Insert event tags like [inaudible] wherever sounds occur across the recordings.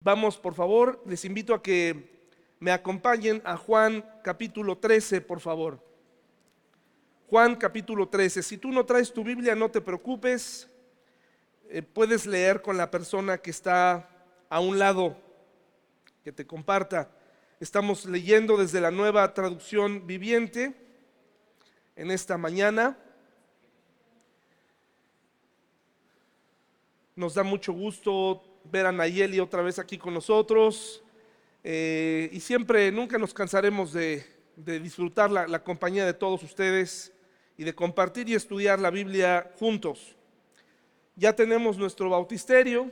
Vamos, por favor, les invito a que me acompañen a Juan capítulo 13, por favor. Juan capítulo 13. Si tú no traes tu Biblia, no te preocupes. Eh, puedes leer con la persona que está a un lado, que te comparta. Estamos leyendo desde la nueva traducción viviente en esta mañana. Nos da mucho gusto ver a Nayeli otra vez aquí con nosotros. Eh, y siempre, nunca nos cansaremos de, disfrutar la, compañía de todos ustedes y de compartir y estudiar la Biblia juntos. Ya tenemos nuestro bautisterio,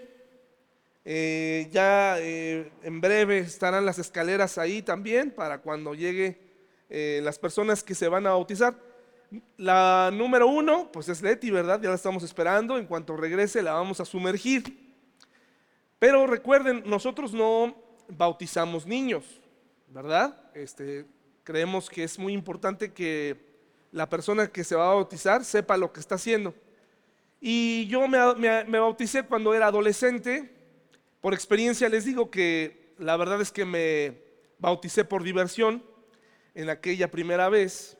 eh, ya eh, en breve estarán las escaleras ahí también para cuando llegue las personas que se van a bautizar. La número uno, pues es Leti, ¿verdad? Ya la estamos esperando. En cuanto regrese, la vamos a sumergir. Pero recuerden, nosotros no bautizamos niños, ¿verdad? Este, creemos que es muy importante que la persona que se va a bautizar sepa lo que está haciendo. Y yo me, bauticé cuando era adolescente. Por experiencia les digo que la verdad es que me bauticé por diversión en aquella primera vez.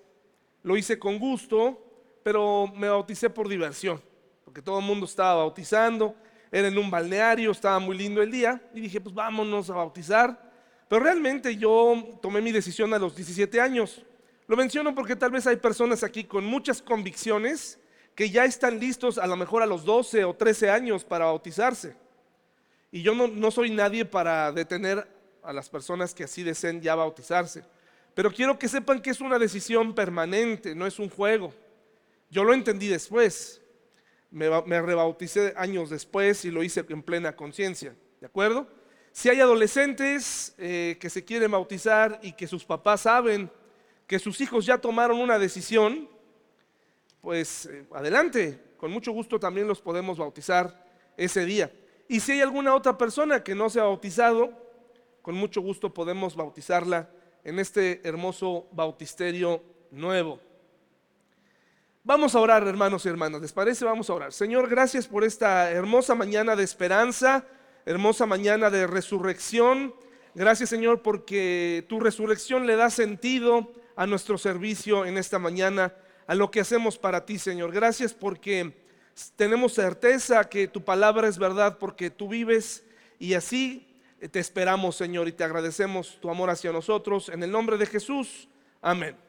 Lo hice con gusto, pero me bauticé por diversión, porque todo el mundo estaba bautizando era en un balneario, estaba muy lindo el día y dije, pues vámonos a bautizar. Pero realmente yo tomé mi decisión a los 17 años. Lo menciono porque tal vez hay personas aquí con muchas convicciones que ya están listos a lo mejor a los 12 o 13 años para bautizarse. Y yo no, no soy nadie para detener a las personas que así deseen ya bautizarse. Pero quiero que sepan que es una decisión permanente, no es un juego. Yo lo entendí después me, rebauticé años después y lo hice en plena conciencia, ¿de acuerdo? Si hay adolescentes eh, que se quieren bautizar y que sus papás saben que sus hijos ya tomaron una decisión, pues eh, adelante, con mucho gusto también los podemos bautizar ese día. Y si hay alguna otra persona que no se ha bautizado, con mucho gusto podemos bautizarla en este hermoso bautisterio nuevo. Vamos a orar, hermanos y hermanas. ¿Les parece? Vamos a orar. Señor, gracias por esta hermosa mañana de esperanza, hermosa mañana de resurrección. Gracias, Señor, porque tu resurrección le da sentido a nuestro servicio en esta mañana, a lo que hacemos para ti, Señor. Gracias porque tenemos certeza que tu palabra es verdad, porque tú vives y así te esperamos, Señor, y te agradecemos tu amor hacia nosotros. En el nombre de Jesús. Amén.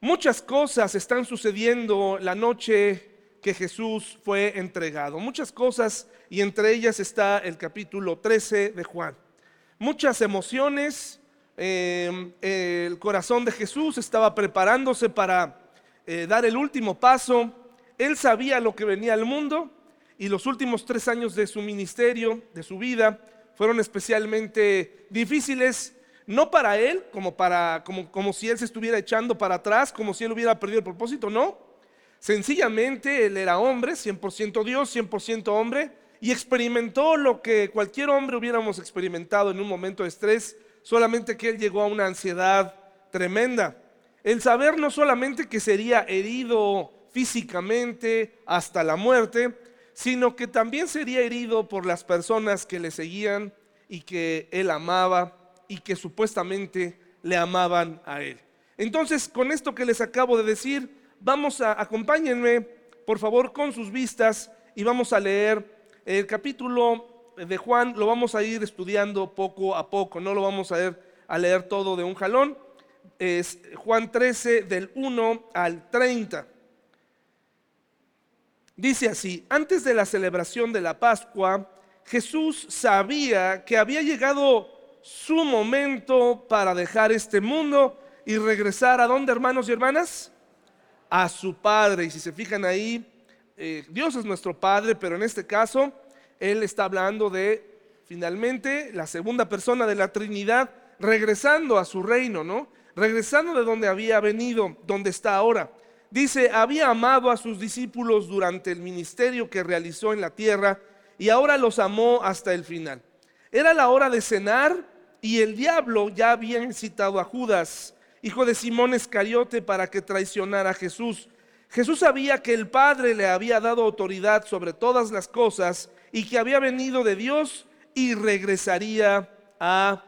Muchas cosas están sucediendo la noche que Jesús fue entregado. Muchas cosas y entre ellas está el capítulo 13 de Juan. Muchas emociones. Eh, el corazón de Jesús estaba preparándose para eh, dar el último paso. Él sabía lo que venía al mundo y los últimos tres años de su ministerio, de su vida, fueron especialmente difíciles no para él, como, para, como, como si él se estuviera echando para atrás, como si él hubiera perdido el propósito, no. Sencillamente él era hombre, 100% Dios, 100% hombre, y experimentó lo que cualquier hombre hubiéramos experimentado en un momento de estrés, solamente que él llegó a una ansiedad tremenda. El saber no solamente que sería herido físicamente hasta la muerte, sino que también sería herido por las personas que le seguían y que él amaba y que supuestamente le amaban a él. Entonces, con esto que les acabo de decir, vamos a acompáñenme, por favor, con sus vistas y vamos a leer el capítulo de Juan, lo vamos a ir estudiando poco a poco, no lo vamos a leer, a leer todo de un jalón. Es Juan 13 del 1 al 30. Dice así, antes de la celebración de la Pascua, Jesús sabía que había llegado su momento para dejar este mundo y regresar a dónde, hermanos y hermanas? A su Padre. Y si se fijan ahí, eh, Dios es nuestro Padre, pero en este caso, Él está hablando de finalmente la segunda persona de la Trinidad regresando a su reino, ¿no? Regresando de donde había venido, donde está ahora. Dice, había amado a sus discípulos durante el ministerio que realizó en la tierra y ahora los amó hasta el final. Era la hora de cenar y el diablo ya había incitado a Judas, hijo de Simón Escariote, para que traicionara a Jesús. Jesús sabía que el Padre le había dado autoridad sobre todas las cosas y que había venido de Dios y regresaría a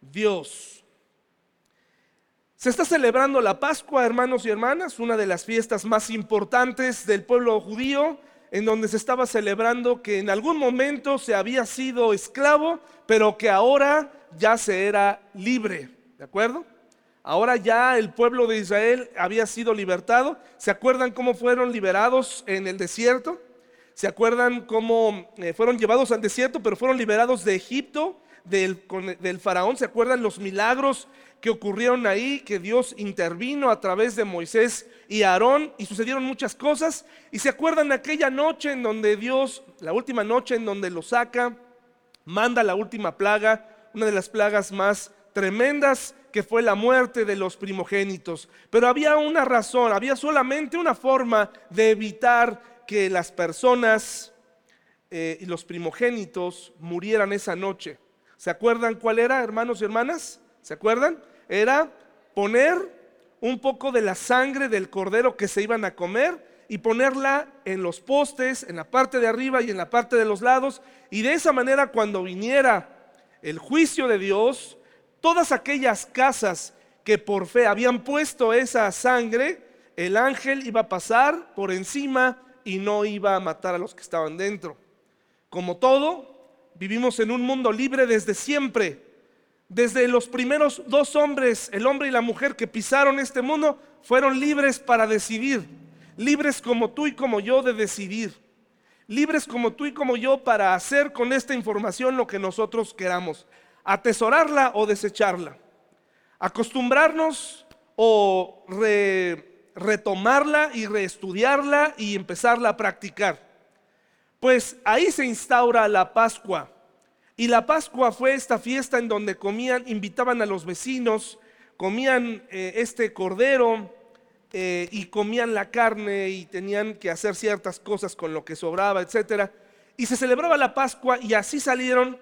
Dios. Se está celebrando la Pascua, hermanos y hermanas, una de las fiestas más importantes del pueblo judío, en donde se estaba celebrando que en algún momento se había sido esclavo, pero que ahora ya se era libre. ¿De acuerdo? Ahora ya el pueblo de Israel había sido libertado. ¿Se acuerdan cómo fueron liberados en el desierto? ¿Se acuerdan cómo eh, fueron llevados al desierto, pero fueron liberados de Egipto, del, del faraón? ¿Se acuerdan los milagros que ocurrieron ahí, que Dios intervino a través de Moisés y Aarón y sucedieron muchas cosas? ¿Y se acuerdan aquella noche en donde Dios, la última noche en donde lo saca, manda la última plaga, una de las plagas más tremendas que fue la muerte de los primogénitos. Pero había una razón, había solamente una forma de evitar que las personas eh, y los primogénitos murieran esa noche. ¿Se acuerdan cuál era, hermanos y hermanas? ¿Se acuerdan? Era poner un poco de la sangre del cordero que se iban a comer y ponerla en los postes, en la parte de arriba y en la parte de los lados. Y de esa manera cuando viniera el juicio de Dios, todas aquellas casas que por fe habían puesto esa sangre, el ángel iba a pasar por encima y no iba a matar a los que estaban dentro. Como todo, vivimos en un mundo libre desde siempre. Desde los primeros dos hombres, el hombre y la mujer que pisaron este mundo, fueron libres para decidir. Libres como tú y como yo de decidir. Libres como tú y como yo para hacer con esta información lo que nosotros queramos atesorarla o desecharla, acostumbrarnos o retomarla y reestudiarla y empezarla a practicar. Pues ahí se instaura la Pascua. Y la Pascua fue esta fiesta en donde comían, invitaban a los vecinos, comían eh, este cordero eh, y comían la carne y tenían que hacer ciertas cosas con lo que sobraba, etc. Y se celebraba la Pascua y así salieron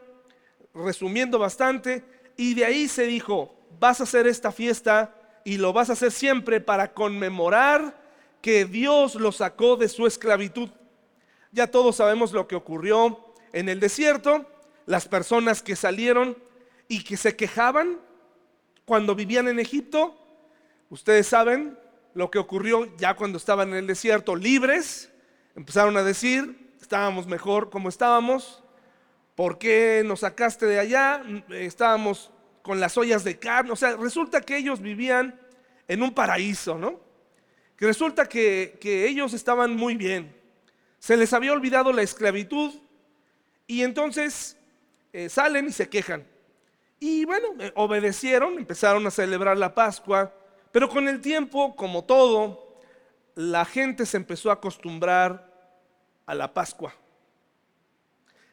resumiendo bastante, y de ahí se dijo, vas a hacer esta fiesta y lo vas a hacer siempre para conmemorar que Dios lo sacó de su esclavitud. Ya todos sabemos lo que ocurrió en el desierto, las personas que salieron y que se quejaban cuando vivían en Egipto, ustedes saben lo que ocurrió ya cuando estaban en el desierto libres, empezaron a decir, estábamos mejor como estábamos, ¿Por qué nos sacaste de allá? Estábamos con las ollas de carne. O sea, resulta que ellos vivían en un paraíso, ¿no? Que resulta que, ellos estaban muy bien. Se les había olvidado la esclavitud y entonces eh, salen y se quejan. Y bueno, eh, obedecieron, empezaron a celebrar la Pascua, pero con el tiempo, como todo, la gente se empezó a acostumbrar a la Pascua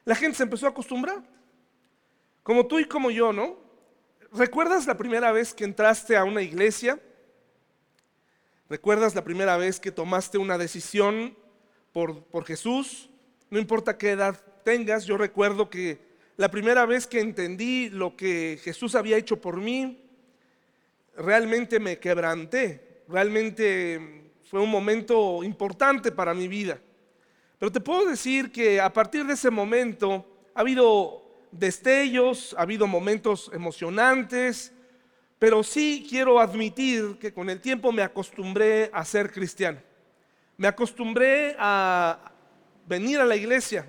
la gente se empezó a acostumbrar. Como tú y como yo, ¿no? ¿Recuerdas la primera vez que entraste a una iglesia? ¿Recuerdas la primera vez que tomaste una decisión por, por Jesús? No importa qué edad tengas, yo recuerdo que la primera vez que entendí lo que Jesús había hecho por mí, realmente me quebranté, realmente fue un momento importante para mi vida. Pero te puedo decir que a partir de ese momento ha habido destellos, ha habido momentos emocionantes, pero sí quiero admitir que con el tiempo me acostumbré a ser cristiano. Me acostumbré a venir a la iglesia,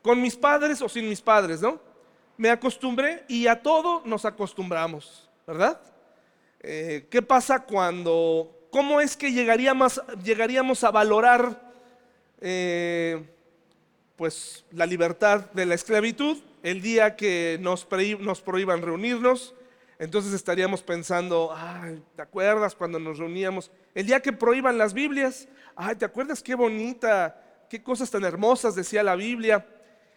con mis padres o sin mis padres, ¿no? Me acostumbré y a todo nos acostumbramos, ¿verdad? Eh, ¿Qué pasa cuando, cómo es que llegaríamos, a valorar eh, pues la libertad de la esclavitud, el día que nos, nos prohíban reunirnos, entonces estaríamos pensando, ay, ¿te acuerdas cuando nos reuníamos? El día que prohíban las Biblias, ay, ¿te acuerdas qué bonita, qué cosas tan hermosas decía la Biblia?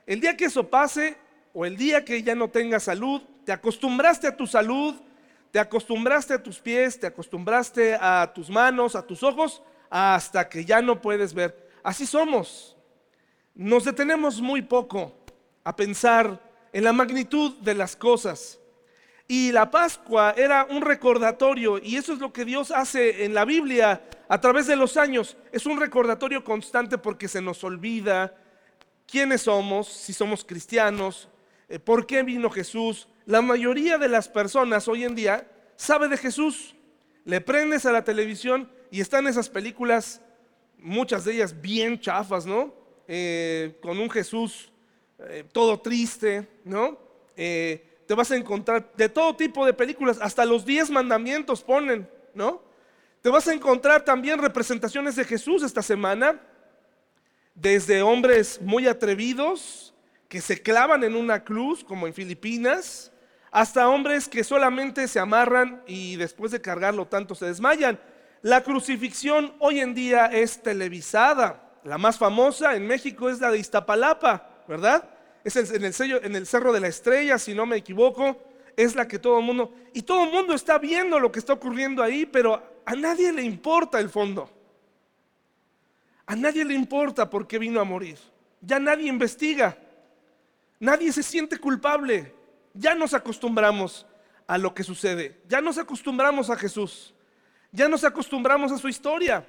El día que eso pase, o el día que ya no tengas salud, te acostumbraste a tu salud, te acostumbraste a tus pies, te acostumbraste a tus manos, a tus ojos, hasta que ya no puedes ver. Así somos. Nos detenemos muy poco a pensar en la magnitud de las cosas. Y la Pascua era un recordatorio, y eso es lo que Dios hace en la Biblia a través de los años. Es un recordatorio constante porque se nos olvida quiénes somos, si somos cristianos, por qué vino Jesús. La mayoría de las personas hoy en día sabe de Jesús. Le prendes a la televisión y están esas películas, muchas de ellas bien chafas, ¿no? Eh, con un Jesús eh, todo triste, ¿no? te vas a encontrar de todo tipo de películas, hasta los diez mandamientos ponen, ¿no? Te vas a encontrar también representaciones de Jesús esta semana, desde hombres muy atrevidos que se clavan en una cruz, como en Filipinas, hasta hombres que solamente se amarran y después de cargarlo tanto se desmayan. La crucifixión hoy en día es televisada. La más famosa en México es la de Iztapalapa, ¿verdad? Es en el, Cerro de la Estrella, si no me equivoco. Es la que todo el mundo... Y todo el mundo está viendo lo que está ocurriendo ahí, pero a nadie le importa el fondo. A nadie le importa por qué vino a morir. Ya nadie investiga. Nadie se siente culpable. Ya nos acostumbramos a lo que sucede. Ya nos acostumbramos a Jesús. Ya nos acostumbramos a su historia.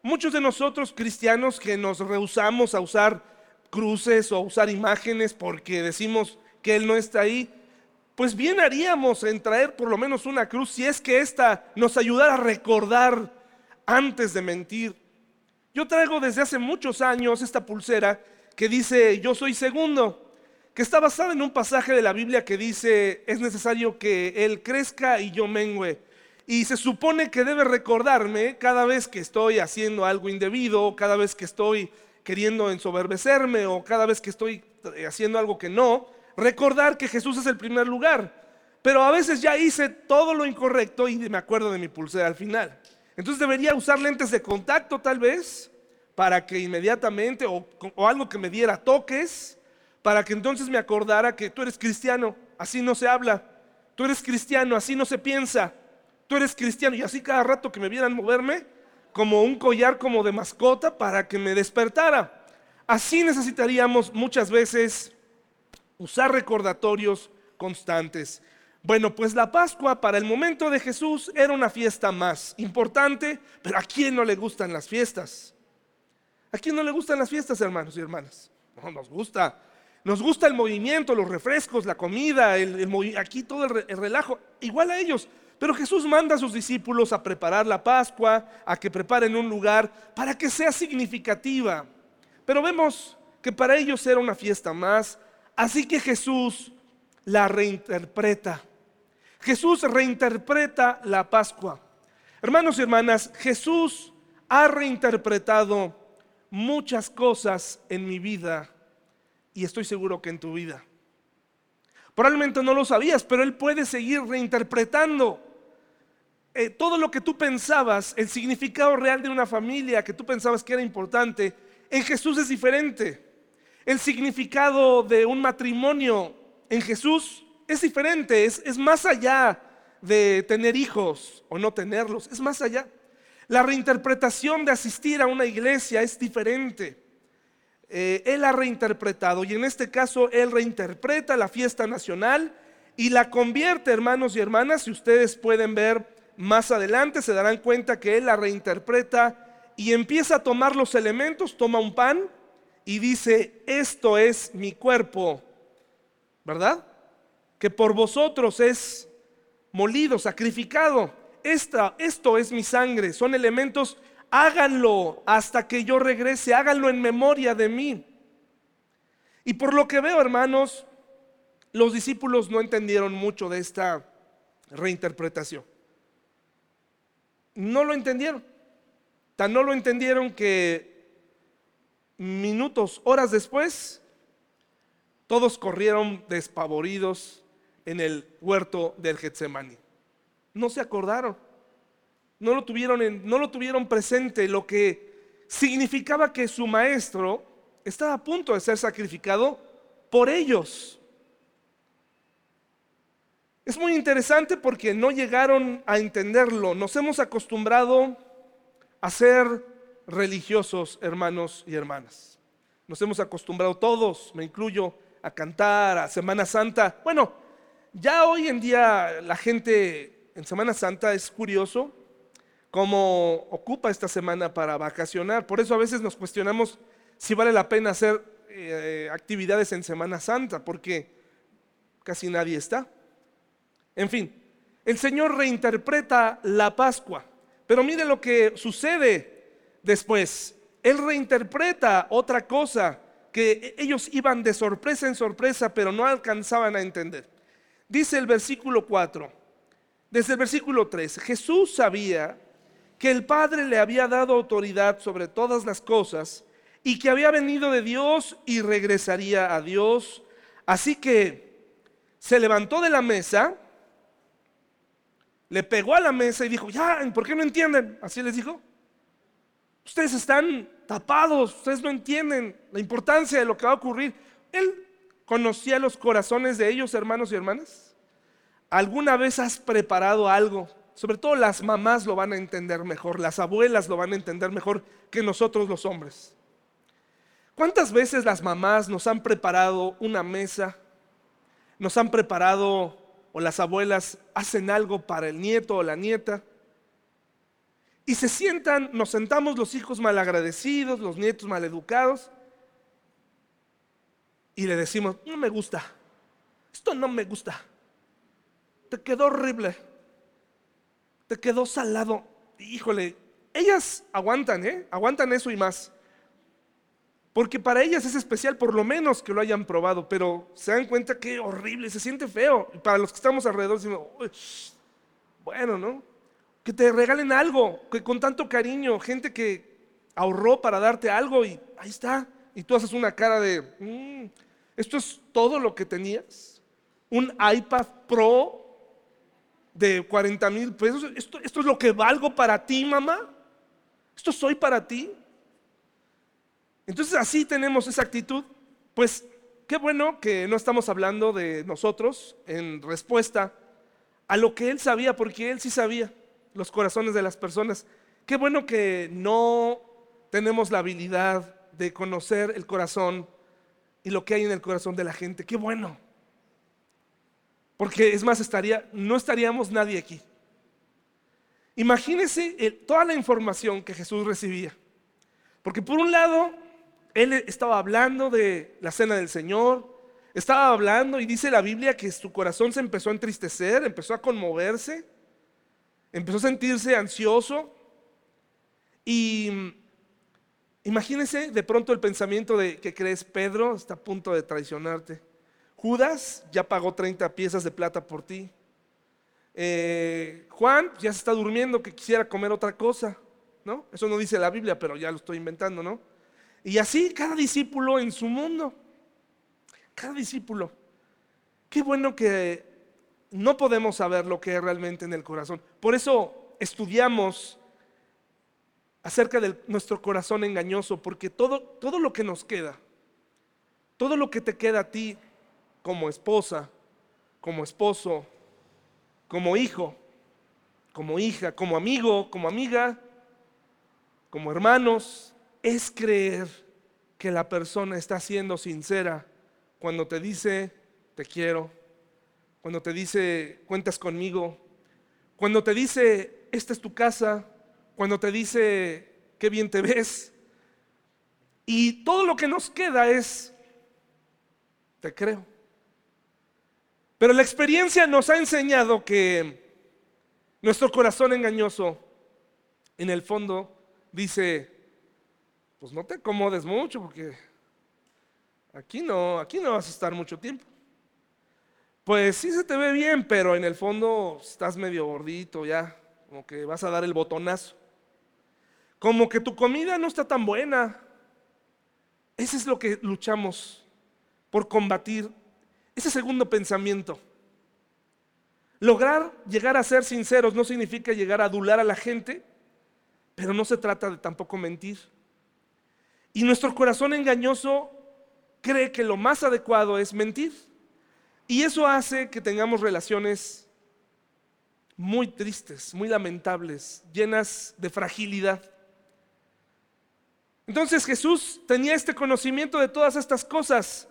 Muchos de nosotros cristianos que nos rehusamos a usar cruces o a usar imágenes porque decimos que Él no está ahí, pues bien haríamos en traer por lo menos una cruz si es que ésta nos ayudara a recordar antes de mentir. Yo traigo desde hace muchos años esta pulsera que dice yo soy segundo, que está basada en un pasaje de la Biblia que dice es necesario que Él crezca y yo mengüe. Y se supone que debe recordarme cada vez que estoy haciendo algo indebido, cada vez que estoy queriendo ensoberbecerme o cada vez que estoy eh, haciendo algo que no, recordar que Jesús es el primer lugar. Pero a veces ya hice todo lo incorrecto y me acuerdo de mi pulsera al final. Entonces debería usar lentes de contacto tal vez para que inmediatamente o, algo que me diera toques, para que entonces me acordara que tú eres cristiano, así no se habla, tú eres cristiano, así no se piensa, tú eres cristiano y así cada rato que me vieran moverme como un collar como de mascota para que me despertara. Así necesitaríamos muchas veces usar recordatorios constantes. Bueno, pues la Pascua para el momento de Jesús era una fiesta más importante, pero ¿a quién no le gustan las fiestas? ¿A quién no le gustan las fiestas, hermanos y hermanas? No, nos gusta. Nos gusta el movimiento, los refrescos, la comida, el, aquí todo el, el relajo, igual a ellos. Pero Jesús manda a sus discípulos a preparar la Pascua, a que preparen un lugar para que sea significativa. Pero vemos que para ellos era una fiesta más, así que Jesús la reinterpreta. Jesús reinterpreta la Pascua. Hermanos y hermanas, Jesús ha reinterpretado muchas cosas en mi vida y estoy seguro que en tu vida. Probablemente no lo sabías, pero Él puede seguir reinterpretando eh, todo lo que tú pensabas, el significado real de una familia que tú pensabas que era importante, en Jesús es diferente. El significado de un matrimonio en Jesús es diferente, es, más allá de tener hijos o no tenerlos, es más allá. La reinterpretación de asistir a una iglesia es diferente. Eh, él ha reinterpretado y en este caso él reinterpreta la fiesta nacional y la convierte, hermanos y hermanas, si ustedes pueden ver más adelante, se darán cuenta que él la reinterpreta y empieza a tomar los elementos, toma un pan y dice, esto es mi cuerpo, ¿verdad? que por vosotros es molido, sacrificado. Esta, esto es mi sangre, son elementos, háganlo hasta que yo regrese, háganlo en memoria de mí. Y por lo que veo, hermanos, los discípulos no entendieron mucho de esta reinterpretación. No lo entendieron. Tan no lo entendieron que minutos, horas después, todos corrieron despavoridos en el huerto del Getsemaní. No se acordaron, no lo tuvieron, no lo tuvieron presente, lo que significaba que su maestro estaba a punto de ser sacrificado por ellos. Es muy interesante porque no llegaron a entenderlo. Nos hemos acostumbrado a ser religiosos, hermanos y hermanas. Nos hemos acostumbrado todos, me incluyo, a cantar, a Semana Santa. Bueno, ya hoy en día la gente en Semana Santa es curioso cómo ocupa esta semana para vacacionar. Por eso a veces nos cuestionamos si vale la pena hacer eh, actividades en Semana Santa, porque casi nadie está. En fin, el Señor reinterpreta la Pascua, pero mire lo que sucede después. Él reinterpreta otra cosa que ellos iban de sorpresa en sorpresa, pero no alcanzaban a entender. Dice el versículo 4, desde el versículo 3, Jesús sabía que el Padre le había dado autoridad sobre todas las cosas y que había venido de Dios y regresaría a Dios. Así que se levantó de la mesa, le pegó a la mesa y dijo, ya, ¿por qué no entienden? Así les dijo. Ustedes están tapados, ustedes no entienden la importancia de lo que va a ocurrir. Él conocía los corazones de ellos, hermanos y hermanas. ¿Alguna vez has preparado algo? Sobre todo las mamás lo van a entender mejor, las abuelas lo van a entender mejor que nosotros los hombres. ¿Cuántas veces las mamás nos han preparado una mesa? Nos han preparado, o las abuelas hacen algo para el nieto o la nieta. Y se sientan, nos sentamos los hijos malagradecidos, los nietos maleducados, y le decimos, no me gusta, esto no me gusta, te quedó horrible, te quedó salado. Híjole, ellas aguantan, ¿eh? Aguantan eso y más. Porque para ellas es especial por lo menos que lo hayan probado, pero se dan cuenta que horrible, se siente feo. Y para los que estamos alrededor decimos, bueno, ¿no? Que te regalen algo, que con tanto cariño, gente que ahorró para darte algo y ahí está. Y tú haces una cara de, mm, ¿esto es todo lo que tenías? Un iPad Pro de 40 mil pesos. ¿Esto, ¿Esto es lo que valgo para ti, mamá? ¿Esto soy para ti? Entonces así tenemos esa actitud, pues qué bueno que no estamos hablando de nosotros en respuesta a lo que él sabía, porque él sí sabía los corazones de las personas. Qué bueno que no tenemos la habilidad de conocer el corazón y lo que hay en el corazón de la gente. Qué bueno. Porque es más, estaría, no estaríamos nadie aquí. Imagínese toda la información que Jesús recibía. Porque por un lado, él estaba hablando de la cena del Señor, estaba hablando y dice la Biblia que su corazón se empezó a entristecer, empezó a conmoverse, empezó a sentirse ansioso. Y imagínese de pronto el pensamiento de que crees, Pedro está a punto de traicionarte. Judas ya pagó 30 piezas de plata por ti. Eh, Juan ya se está durmiendo que quisiera comer otra cosa, ¿no? Eso no dice la Biblia, pero ya lo estoy inventando, ¿no? Y así cada discípulo en su mundo. Cada discípulo. Qué bueno que no podemos saber lo que es realmente en el corazón. Por eso estudiamos acerca de nuestro corazón engañoso, porque todo, todo lo que nos queda, todo lo que te queda a ti como esposa, como esposo, como hijo, como hija, como amigo, como amiga, como hermanos, es creer que la persona está siendo sincera cuando te dice, te quiero, cuando te dice, cuentas conmigo, cuando te dice, esta es tu casa, cuando te dice, qué bien te ves. Y todo lo que nos queda es, te creo. Pero la experiencia nos ha enseñado que nuestro corazón engañoso, en el fondo, dice, pues no te acomodes mucho porque aquí no, aquí no vas a estar mucho tiempo. Pues sí se te ve bien, pero en el fondo estás medio gordito ya, como que vas a dar el botonazo. Como que tu comida no está tan buena. Ese es lo que luchamos por combatir, ese segundo pensamiento. Lograr llegar a ser sinceros no significa llegar a adular a la gente, pero no se trata de tampoco mentir. Y nuestro corazón engañoso cree que lo más adecuado es mentir. Y eso hace que tengamos relaciones muy tristes, muy lamentables, llenas de fragilidad. Entonces Jesús tenía este conocimiento de todas estas cosas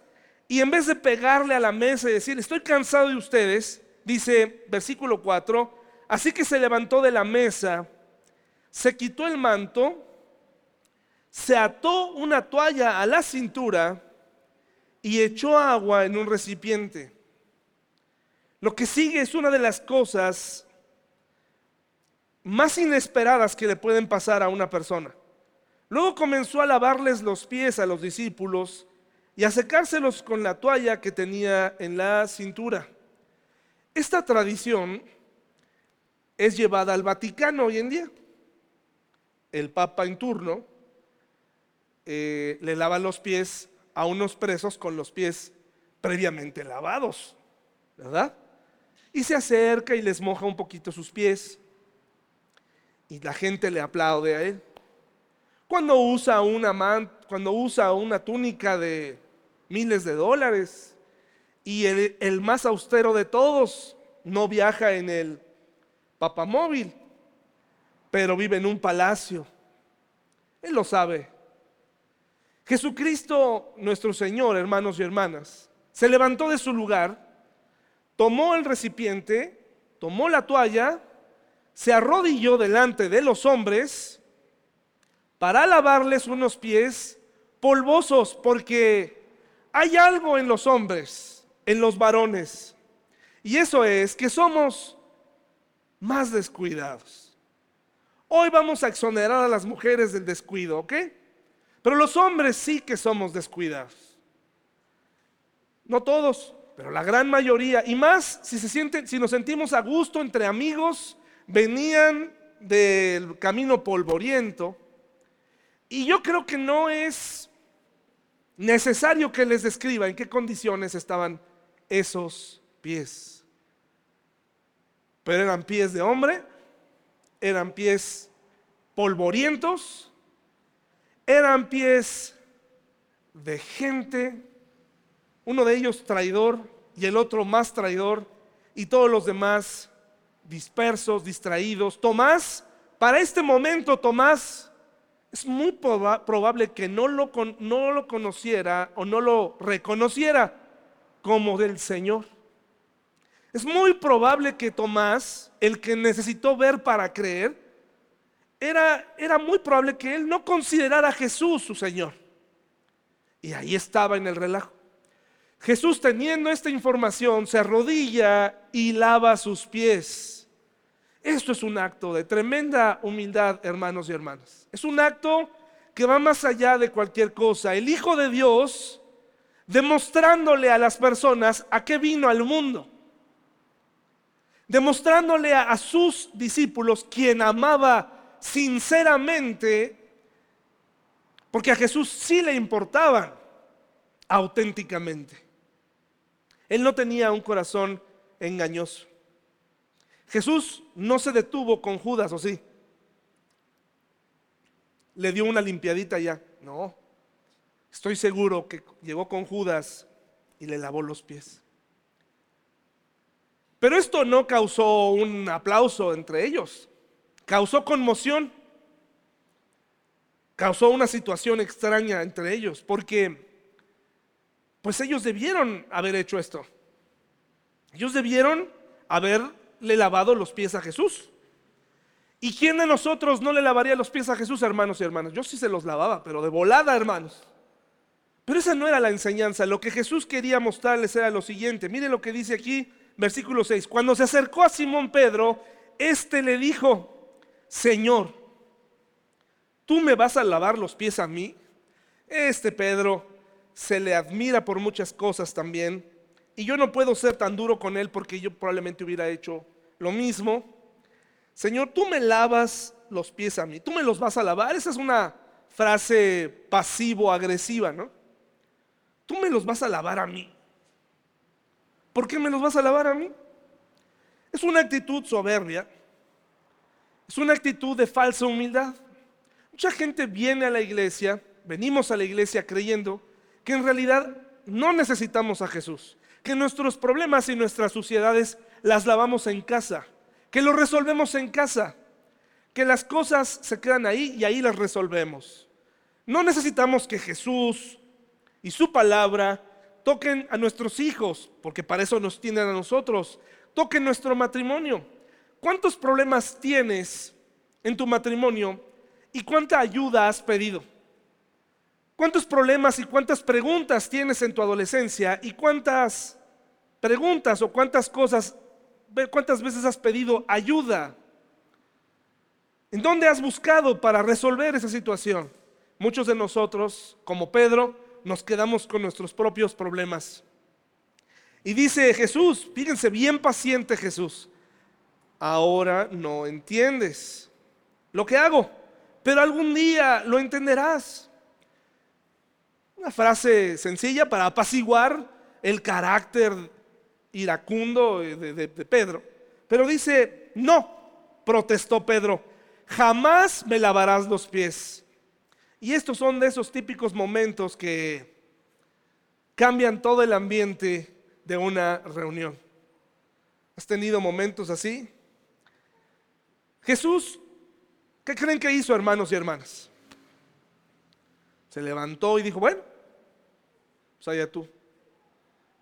y en vez de pegarle a la mesa y decir, estoy cansado de ustedes, dice versículo 4, así que se levantó de la mesa, se quitó el manto, se ató una toalla a la cintura y echó agua en un recipiente. Lo que sigue es una de las cosas más inesperadas que le pueden pasar a una persona. Luego comenzó a lavarles los pies a los discípulos y a secárselos con la toalla que tenía en la cintura. Esta tradición es llevada al Vaticano hoy en día. El Papa en turno eh, le lava los pies a unos presos con los pies previamente lavados, ¿verdad? Y se acerca y les moja un poquito sus pies. Y la gente le aplaude a él. Cuando usa una, cuando usa una túnica de miles de dólares y el, el más austero de todos no viaja en el papamóvil, pero vive en un palacio. Él lo sabe. Jesucristo, nuestro Señor, hermanos y hermanas, se levantó de su lugar, tomó el recipiente, tomó la toalla, se arrodilló delante de los hombres para lavarles unos pies polvosos, porque hay algo en los hombres, en los varones, y eso es que somos más descuidados. Hoy vamos a exonerar a las mujeres del descuido, ¿ok? Pero los hombres sí que somos descuidados. No todos, pero la gran mayoría. Y más si se sienten, si nos sentimos a gusto entre amigos, venían del camino polvoriento. Y yo creo que no es necesario que les describa en qué condiciones estaban esos pies. Pero eran pies de hombre, eran pies polvorientos, eran pies de gente, uno de ellos traidor y el otro más traidor, y todos los demás dispersos, distraídos. Tomás, para este momento Tomás, es muy probable que no lo, no lo conociera o no lo reconociera como del Señor. Es muy probable que Tomás, el que necesitó ver para creer, era, era muy probable que él no considerara a Jesús su Señor. Y ahí estaba en el relajo. Jesús teniendo esta información se arrodilla y lava sus pies. Esto es un acto de tremenda humildad, hermanos y hermanas. Es un acto que va más allá de cualquier cosa. El Hijo de Dios demostrándole a las personas a qué vino al mundo demostrándole a, sus discípulos quien amaba sinceramente, porque a Jesús sí le importaban auténticamente. Él no tenía un corazón engañoso. Jesús no se detuvo con Judas, ¿o sí? Le dio una limpiadita ya. No. Estoy seguro que llegó con Judas y le lavó los pies. Pero esto no causó un aplauso entre ellos, causó conmoción, causó una situación extraña entre ellos, porque pues ellos debieron haber hecho esto. Ellos debieron haberle lavado los pies a Jesús. ¿Y quién de nosotros no le lavaría los pies a Jesús, hermanos y hermanas? Yo sí se los lavaba, pero de volada, hermanos. Pero esa no era la enseñanza. Lo que Jesús quería mostrarles era lo siguiente. Mire lo que dice aquí versículo 6. Cuando se acercó a Simón Pedro, éste le dijo, Señor, ¿tú me vas a lavar los pies a mí? Este Pedro se le admira por muchas cosas también. Y yo no puedo ser tan duro con él porque yo probablemente hubiera hecho lo mismo. Señor, tú me lavas los pies a mí. Tú me los vas a lavar. Esa es una frase pasivo-agresiva, ¿no? Tú me los vas a lavar a mí. ¿Por qué me los vas a lavar a mí? Es una actitud soberbia. Es una actitud de falsa humildad. Mucha gente viene a la iglesia, venimos a la iglesia creyendo que en realidad no necesitamos a Jesús, que nuestros problemas y nuestras suciedades las lavamos en casa, que los resolvemos en casa, que las cosas se quedan ahí y ahí las resolvemos. No necesitamos que Jesús y su palabra toquen a nuestros hijos, porque para eso nos tienen a nosotros, toquen nuestro matrimonio. ¿Cuántos problemas tienes en tu matrimonio y cuánta ayuda has pedido? ¿Cuántos problemas y cuántas preguntas tienes en tu adolescencia y cuántas preguntas o cuántas cosas, cuántas veces has pedido ayuda? ¿En dónde has buscado para resolver esa situación? Muchos de nosotros, como Pedro, nos quedamos con nuestros propios problemas. Y dice Jesús, fíjense bien paciente Jesús, ahora no entiendes lo que hago, pero algún día lo entenderás. Una frase sencilla para apaciguar el carácter iracundo de, Pedro. Pero dice, no, protestó Pedro, jamás me lavarás los pies. Y estos son de esos típicos momentos que cambian todo el ambiente de una reunión. ¿Has tenido momentos así? Jesús, ¿qué creen que hizo, hermanos y hermanas? Se levantó y dijo, bueno, pues allá tú.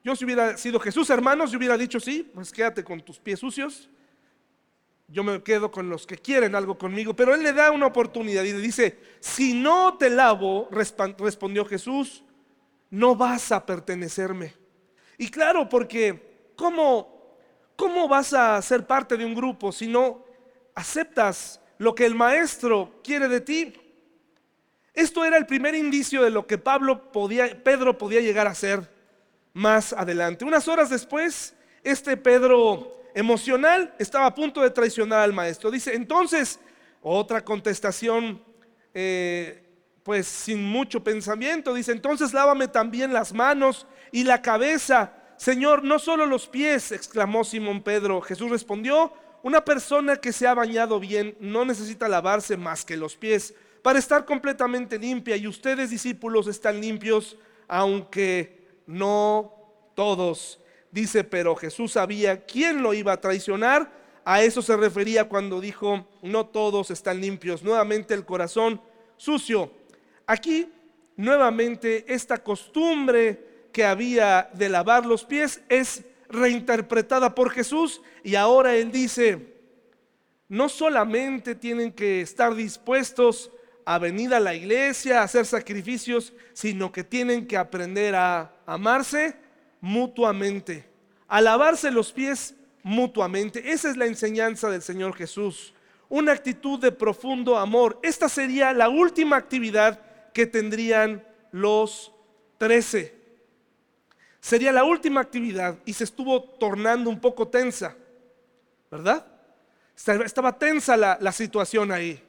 Yo si hubiera sido Jesús, hermanos, yo hubiera dicho, sí, pues quédate con tus pies sucios. Yo me quedo con los que quieren algo conmigo. Pero él le da una oportunidad y le dice, si no te lavo, respondió Jesús, no vas a pertenecerme. Y claro, porque ¿cómo, cómo vas a ser parte de un grupo si no aceptas lo que el maestro quiere de ti? Esto era el primer indicio de lo que Pablo podía, Pedro podía llegar a ser más adelante. Unas horas después, este Pedro emocional estaba a punto de traicionar al maestro. Dice, entonces, otra contestación, eh, pues sin mucho pensamiento, dice, entonces lávame también las manos y la cabeza. Señor, no solo los pies, exclamó Simón Pedro. Jesús respondió, una persona que se ha bañado bien no necesita lavarse más que los pies para estar completamente limpia y ustedes discípulos están limpios aunque no todos. Dice, pero Jesús sabía quién lo iba a traicionar. A eso se refería cuando dijo, no todos están limpios. Nuevamente el corazón sucio. Aquí, nuevamente, esta costumbre que había de lavar los pies es reinterpretada por Jesús y ahora Él dice, no solamente tienen que estar dispuestos a venir a la iglesia, a hacer sacrificios, sino que tienen que aprender a amarse mutuamente, a lavarse los pies mutuamente. Esa es la enseñanza del Señor Jesús, una actitud de profundo amor. Esta sería la última actividad que tendrían los trece. Sería la última actividad y se estuvo tornando un poco tensa, ¿verdad? Estaba tensa la, la situación ahí.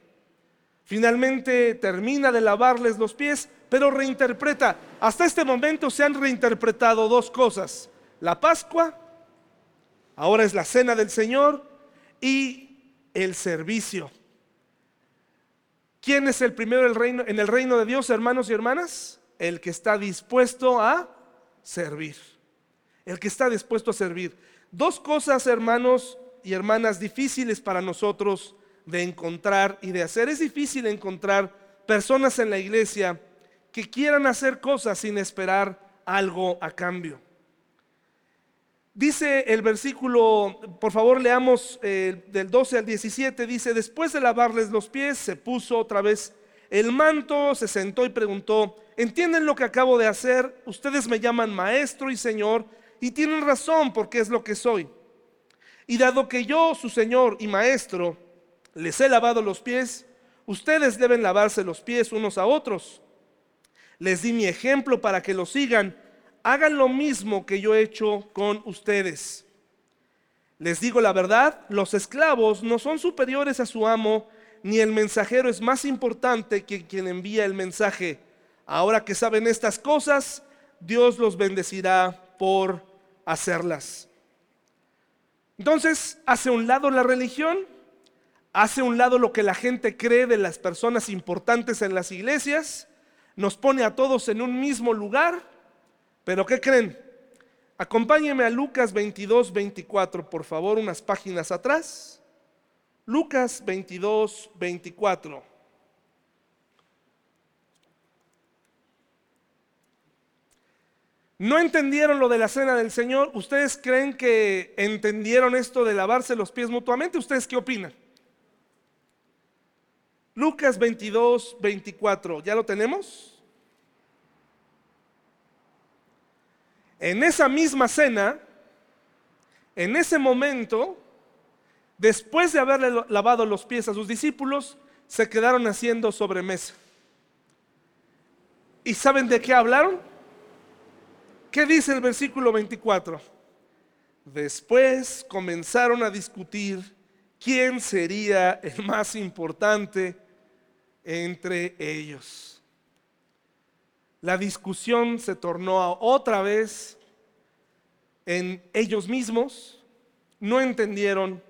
Finalmente termina de lavarles los pies, pero reinterpreta. Hasta este momento se han reinterpretado dos cosas. La Pascua, ahora es la cena del Señor, y el servicio. ¿Quién es el primero en el reino de Dios, hermanos y hermanas? El que está dispuesto a servir. El que está dispuesto a servir. Dos cosas, hermanos y hermanas, difíciles para nosotros de encontrar y de hacer. Es difícil encontrar personas en la iglesia que quieran hacer cosas sin esperar algo a cambio. Dice el versículo, por favor leamos eh, del 12 al 17, dice, después de lavarles los pies, se puso otra vez el manto, se sentó y preguntó, ¿entienden lo que acabo de hacer? Ustedes me llaman maestro y señor y tienen razón porque es lo que soy. Y dado que yo, su señor y maestro, les he lavado los pies, ustedes deben lavarse los pies unos a otros. Les di mi ejemplo para que lo sigan. Hagan lo mismo que yo he hecho con ustedes. Les digo la verdad, los esclavos no son superiores a su amo, ni el mensajero es más importante que quien envía el mensaje. Ahora que saben estas cosas, Dios los bendecirá por hacerlas. Entonces, hace un lado la religión hace un lado lo que la gente cree de las personas importantes en las iglesias, nos pone a todos en un mismo lugar, pero ¿qué creen? Acompáñenme a Lucas 22, 24, por favor, unas páginas atrás. Lucas 22, 24. ¿No entendieron lo de la cena del Señor? ¿Ustedes creen que entendieron esto de lavarse los pies mutuamente? ¿Ustedes qué opinan? Lucas 22, 24, ¿ya lo tenemos? En esa misma cena, En ese momento, después de haberle lavado los pies a sus discípulos, se quedaron haciendo sobremesa. ¿Y saben de qué hablaron? ¿Qué dice el versículo 24? Después comenzaron a discutir quién sería el más importante entre ellos. La discusión se tornó otra vez en ellos mismos, no entendieron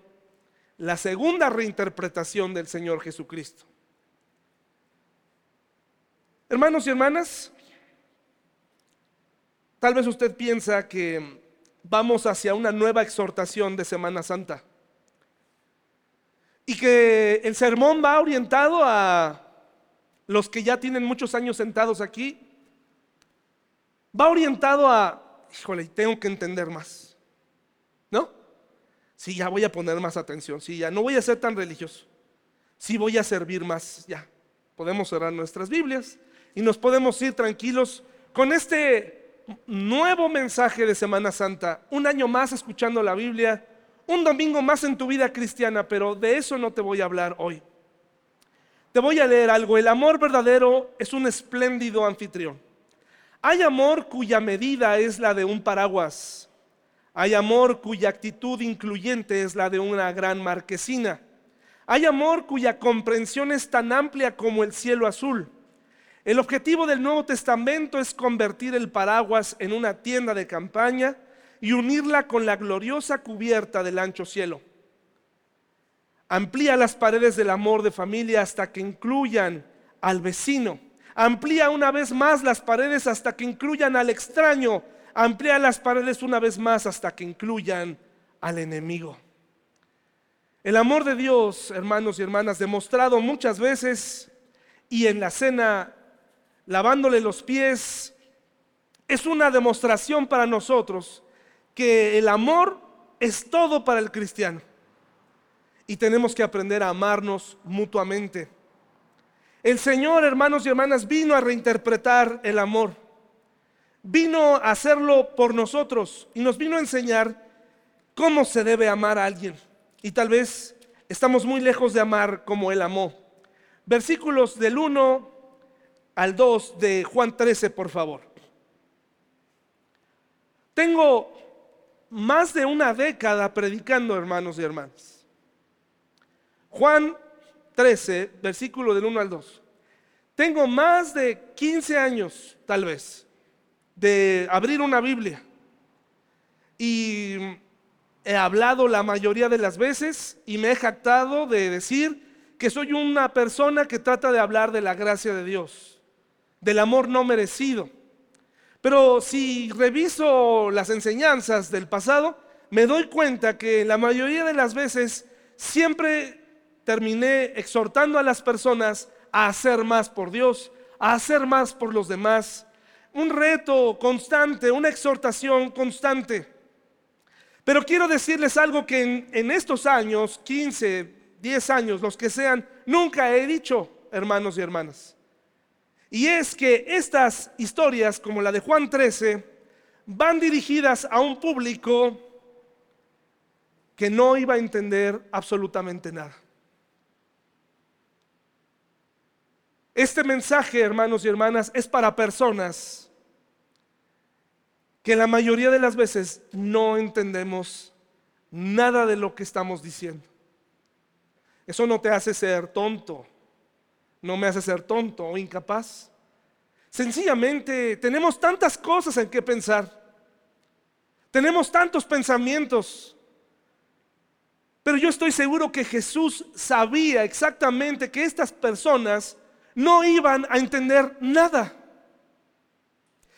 la segunda reinterpretación del Señor Jesucristo. Hermanos y hermanas, tal vez usted piensa que vamos hacia una nueva exhortación de Semana Santa y que el sermón va orientado a los que ya tienen muchos años sentados aquí, va orientado a, híjole, tengo que entender más, ¿no? Sí, ya voy a poner más atención, sí, ya no voy a ser tan religioso, sí voy a servir más, ya. Podemos cerrar nuestras Biblias y nos podemos ir tranquilos con este nuevo mensaje de Semana Santa, un año más escuchando la Biblia, un domingo más en tu vida cristiana, pero de eso no te voy a hablar hoy. Te voy a leer algo. El amor verdadero es un espléndido anfitrión. Hay amor cuya medida es la de un paraguas. Hay amor cuya actitud incluyente es la de una gran marquesina. Hay amor cuya comprensión es tan amplia como el cielo azul. El objetivo del Nuevo Testamento es convertir el paraguas en una tienda de campaña y unirla con la gloriosa cubierta del ancho cielo. Amplía las paredes del amor de familia hasta que incluyan al vecino. Amplía una vez más las paredes hasta que incluyan al extraño. Amplía las paredes una vez más hasta que incluyan al enemigo. El amor de Dios, hermanos y hermanas, demostrado muchas veces y en la cena lavándole los pies, es una demostración para nosotros que el amor es todo para el cristiano. Y tenemos que aprender a amarnos mutuamente. El Señor, hermanos y hermanas, vino a reinterpretar el amor. Vino a hacerlo por nosotros y nos vino a enseñar cómo se debe amar a alguien. Y tal vez estamos muy lejos de amar como Él amó. Versículos del 1 al 2 de Juan 13, por favor. Tengo más de una década predicando, hermanos y hermanas. Juan 13, versículo del 1 al 2. Tengo más de 15 años, tal vez, de abrir una Biblia. Y he hablado la mayoría de las veces y me he jactado de decir que soy una persona que trata de hablar de la gracia de Dios, del amor no merecido pero si reviso las enseñanzas del pasado, me doy cuenta que la mayoría de las veces siempre terminé exhortando a las personas a hacer más por Dios, a hacer más por los demás. Un reto constante, una exhortación constante. Pero quiero decirles algo que en, en, estos años, 15, 10 años, los que sean, nunca he dicho, hermanos y hermanas. Y es que estas historias, como la de Juan 13, van dirigidas a un público que no iba a entender absolutamente nada. Este mensaje, hermanos y hermanas, es para personas que la mayoría de las veces no entendemos nada de lo que estamos diciendo. Eso no te hace ser tonto no me hace ser tonto o incapaz. Sencillamente tenemos tantas cosas en que pensar. Tenemos tantos pensamientos. Pero yo estoy seguro que Jesús sabía exactamente que estas personas no iban a entender nada.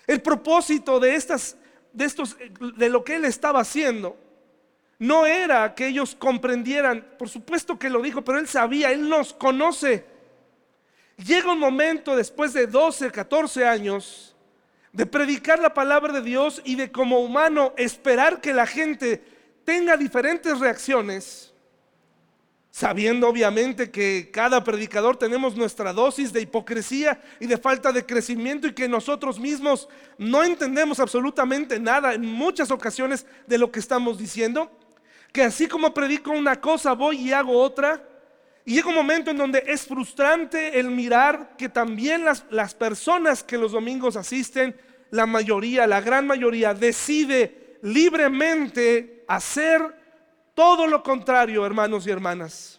El propósito de estas de estos de lo que él estaba haciendo no era que ellos comprendieran, por supuesto que lo dijo, pero él sabía, él nos conoce. Llega un momento después de 12, 14 años de predicar la palabra de Dios y de como humano esperar que la gente tenga diferentes reacciones, sabiendo obviamente que cada predicador tenemos nuestra dosis de hipocresía y de falta de crecimiento y que nosotros mismos no entendemos absolutamente nada en muchas ocasiones de lo que estamos diciendo. Que así como predico una cosa, voy y hago otra. Y llega un momento en donde es frustrante el mirar que también las, las personas que los domingos asisten, la mayoría, la gran mayoría, decide libremente hacer todo lo contrario, hermanos y hermanas.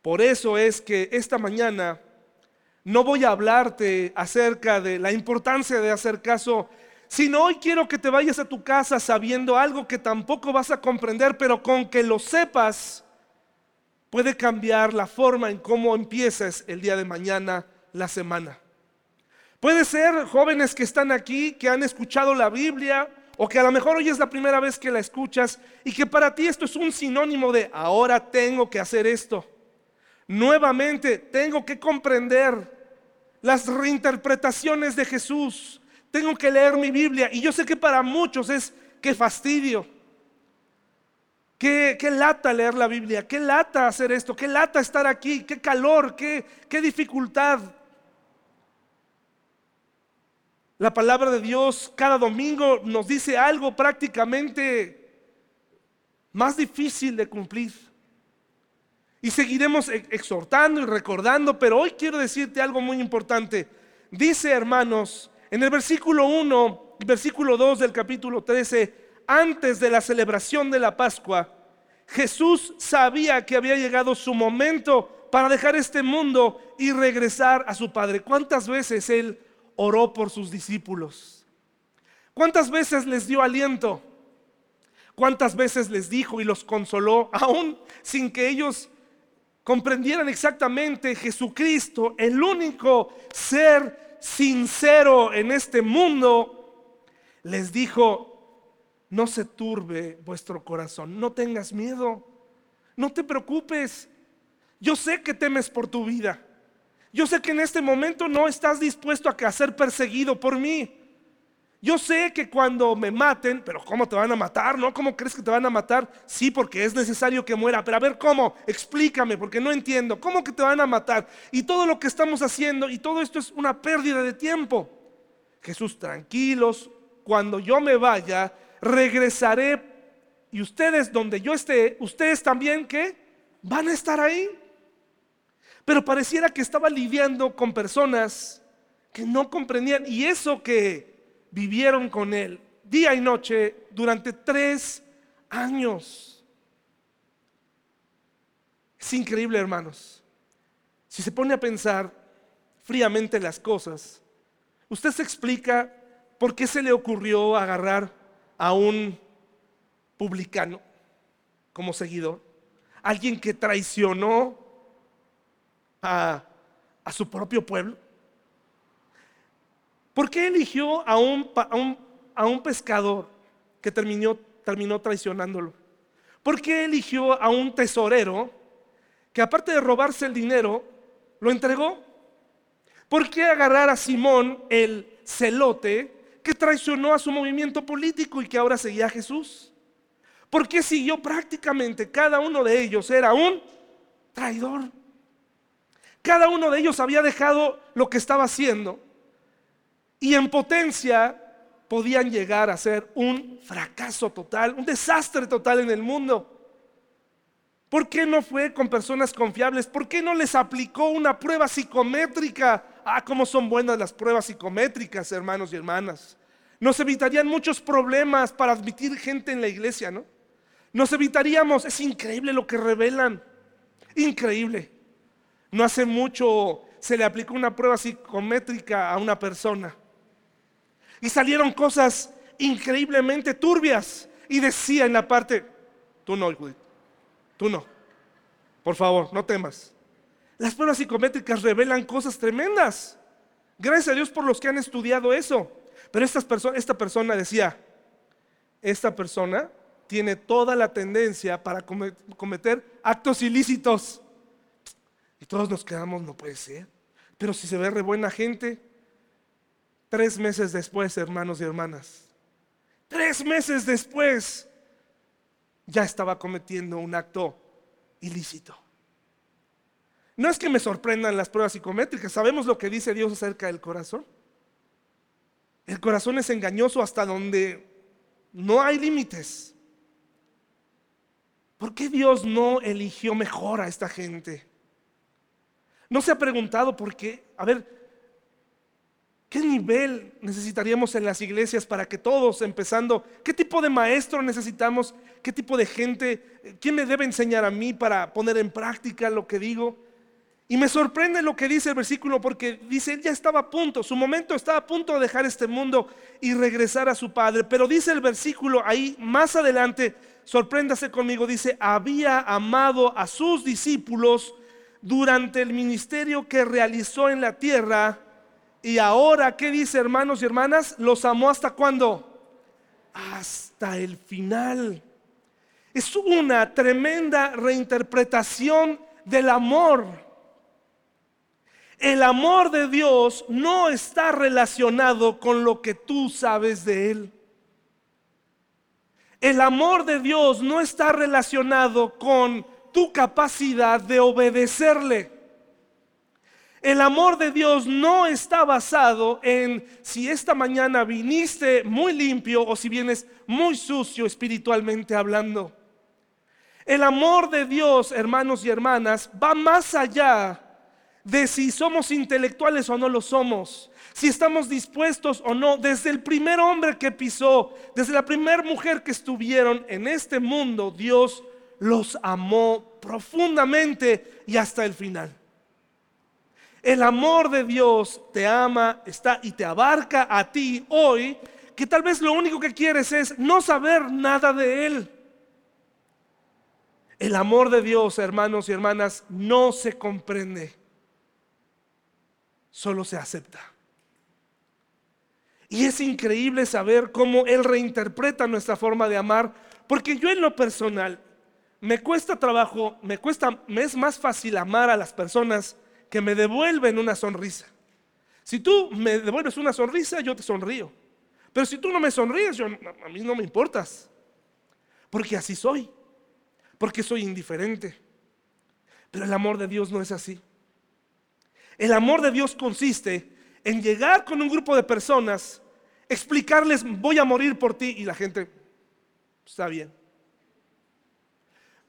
Por eso es que esta mañana no voy a hablarte acerca de la importancia de hacer caso, sino hoy quiero que te vayas a tu casa sabiendo algo que tampoco vas a comprender, pero con que lo sepas puede cambiar la forma en cómo empieces el día de mañana la semana. Puede ser jóvenes que están aquí, que han escuchado la Biblia, o que a lo mejor hoy es la primera vez que la escuchas y que para ti esto es un sinónimo de ahora tengo que hacer esto. Nuevamente tengo que comprender las reinterpretaciones de Jesús. Tengo que leer mi Biblia. Y yo sé que para muchos es que fastidio. Qué, lata leer la Biblia, qué lata hacer esto, qué lata estar aquí, qué calor, qué, qué dificultad. La palabra de Dios cada domingo nos dice algo prácticamente más difícil de cumplir. Y seguiremos exhortando y recordando, pero hoy quiero decirte algo muy importante. Dice, hermanos, en el versículo 1, versículo 2 del capítulo 13, antes de la celebración de la Pascua, Jesús sabía que había llegado su momento para dejar este mundo y regresar a su Padre. ¿Cuántas veces Él oró por sus discípulos? ¿Cuántas veces les dio aliento? ¿Cuántas veces les dijo y los consoló, [laughs] aún sin que ellos comprendieran exactamente Jesucristo, el único ser sincero en este mundo, les dijo, no se turbe vuestro corazón, no tengas miedo, no te preocupes, yo sé que temes por tu vida, yo sé que en este momento no estás dispuesto a ser perseguido por mí, yo sé que cuando me maten, pero ¿cómo te van a matar? ¿No? ¿Cómo crees que te van a matar? Sí, porque es necesario que muera. Pero a ver, ¿cómo? Explícame, porque no entiendo. ¿Cómo que te van a matar? Y todo lo que estamos haciendo, y todo esto es una pérdida de tiempo. Jesús, tranquilos, cuando yo me vaya, regresaré. Y ustedes, donde yo esté, ustedes también, ¿qué? Van a estar ahí. Pero pareciera que estaba lidiando con personas que no comprendían. Y eso que vivieron con él día y noche durante tres años. Es increíble, hermanos. Si se pone a pensar fríamente las cosas, usted se explica por qué se le ocurrió agarrar a un publicano como seguidor, alguien que traicionó a, a su propio pueblo. ¿Por qué eligió a un, a un, pescador que terminó, terminó traicionándolo? ¿Por qué eligió a un tesorero que aparte de robarse el dinero, lo entregó? ¿Por qué agarrar a Simón el celote que traicionó a su movimiento político y que ahora seguía a Jesús? ¿Por qué siguió prácticamente cada uno de ellos era un traidor? Cada uno de ellos había dejado lo que estaba haciendo y en potencia podían llegar a ser un fracaso total, un desastre total en el mundo. ¿Por qué no fue con personas confiables? ¿Por qué no les aplicó una prueba psicométrica? Ah, cómo son buenas las pruebas psicométricas, hermanos y hermanas. Nos evitarían muchos problemas para admitir gente en la iglesia, ¿no? Nos evitaríamos, es increíble lo que revelan, increíble. No hace mucho se le aplicó una prueba psicométrica a una persona y salieron cosas increíblemente turbias. Y decía en la parte, tú no, Judith, tú no. Por favor, no temas. Las pruebas psicométricas revelan cosas tremendas. Gracias a Dios por los que han estudiado eso. Pero esta persona, esta persona decía, esta persona tiene toda la tendencia para cometer actos ilícitos. Y todos nos quedamos, no puede ser. Pero si se ve re buena gente, Tres meses después, hermanos y hermanas, tres meses después, ya estaba cometiendo un acto ilícito. No es que me sorprendan las pruebas psicométricas, sabemos lo que dice Dios acerca del corazón. El corazón es engañoso hasta donde no hay límites. ¿Por qué Dios no eligió mejor a esta gente? ¿No se ha preguntado por qué? A ver, ¿qué nivel necesitaríamos en las iglesias para que todos, empezando, qué tipo de maestro necesitamos? ¿Qué tipo de gente? ¿Quién me debe enseñar a mí para poner en práctica lo que digo? Y me sorprende lo que dice el versículo porque dice, ya estaba a punto, su momento estaba a punto de dejar este mundo y regresar a su padre. Pero dice el versículo ahí más adelante, sorpréndase conmigo, dice, había amado a sus discípulos durante el ministerio que realizó en la tierra. Y ahora, ¿qué dice hermanos y hermanas? ¿Los amó hasta cuándo? Hasta el final. Es una tremenda reinterpretación del amor el amor de Dios no está relacionado con lo que tú sabes de Él. El amor de Dios no está relacionado con tu capacidad de obedecerle. El amor de Dios no está basado en si esta mañana viniste muy limpio o si vienes muy sucio espiritualmente hablando. El amor de Dios, hermanos y hermanas, va más allá de si somos intelectuales o no lo somos, si estamos dispuestos o no, desde el primer hombre que pisó, desde la primera mujer que estuvieron en este mundo, Dios los amó profundamente y hasta el final. El amor de Dios te ama, está y te abarca a ti hoy, que tal vez lo único que quieres es no saber nada de Él. El amor de Dios, hermanos y hermanas, no se comprende solo se acepta. Y es increíble saber cómo Él reinterpreta nuestra forma de amar, porque yo en lo personal me cuesta trabajo, me cuesta, me es más fácil amar a las personas que me devuelven una sonrisa. Si tú me devuelves una sonrisa, yo te sonrío. Pero si tú no me sonríes, yo, a mí no me importas. Porque así soy. Porque soy indiferente. Pero el amor de Dios no es así. El amor de Dios consiste en llegar con un grupo de personas, explicarles, voy a morir por ti, y la gente, está bien.